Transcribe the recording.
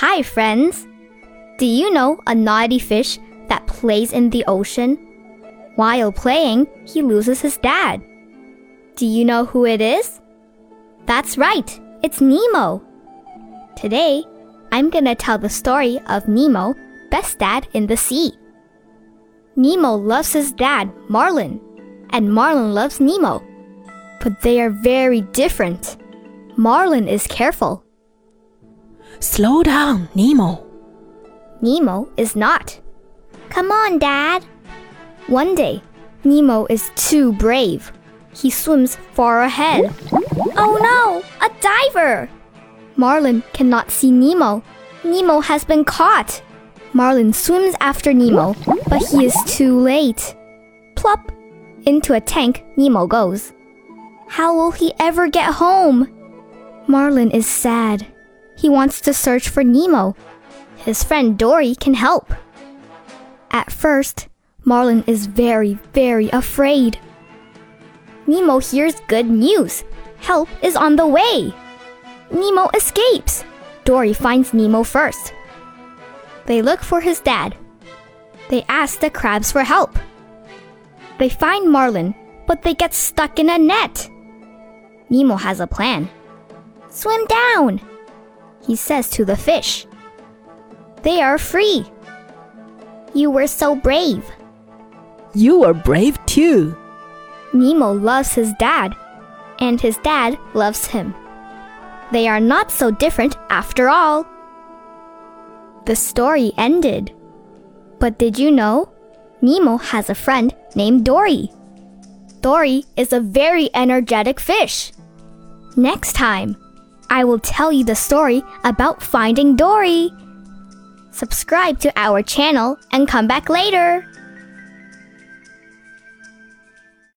Hi, friends. Do you know a naughty fish that plays in the ocean? While playing, he loses his dad. Do you know who it is? That's right, it's Nemo. Today, I'm gonna tell the story of Nemo, best dad in the sea. Nemo loves his dad, Marlin, and Marlin loves Nemo. But they are very different. Marlin is careful. Slow down, Nemo. Nemo is not. Come on, Dad. One day, Nemo is too brave. He swims far ahead. Oh no, a diver! Marlin cannot see Nemo. Nemo has been caught. Marlin swims after Nemo, but he is too late. Plop! Into a tank, Nemo goes. How will he ever get home? Marlin is sad. He wants to search for Nemo. His friend Dory can help. At first, Marlin is very, very afraid. Nemo hears good news. Help is on the way. Nemo escapes. Dory finds Nemo first. They look for his dad. They ask the crabs for help. They find Marlin, but they get stuck in a net. Nemo has a plan. Swim down, he says to the fish. They are free. You were so brave. You are brave too. Nemo loves his dad, and his dad loves him. They are not so different after all. The story ended. But did you know? Nemo has a friend named Dory. Dory is a very energetic fish. Next time, I will tell you the story about finding Dory. Subscribe to our channel and come back later.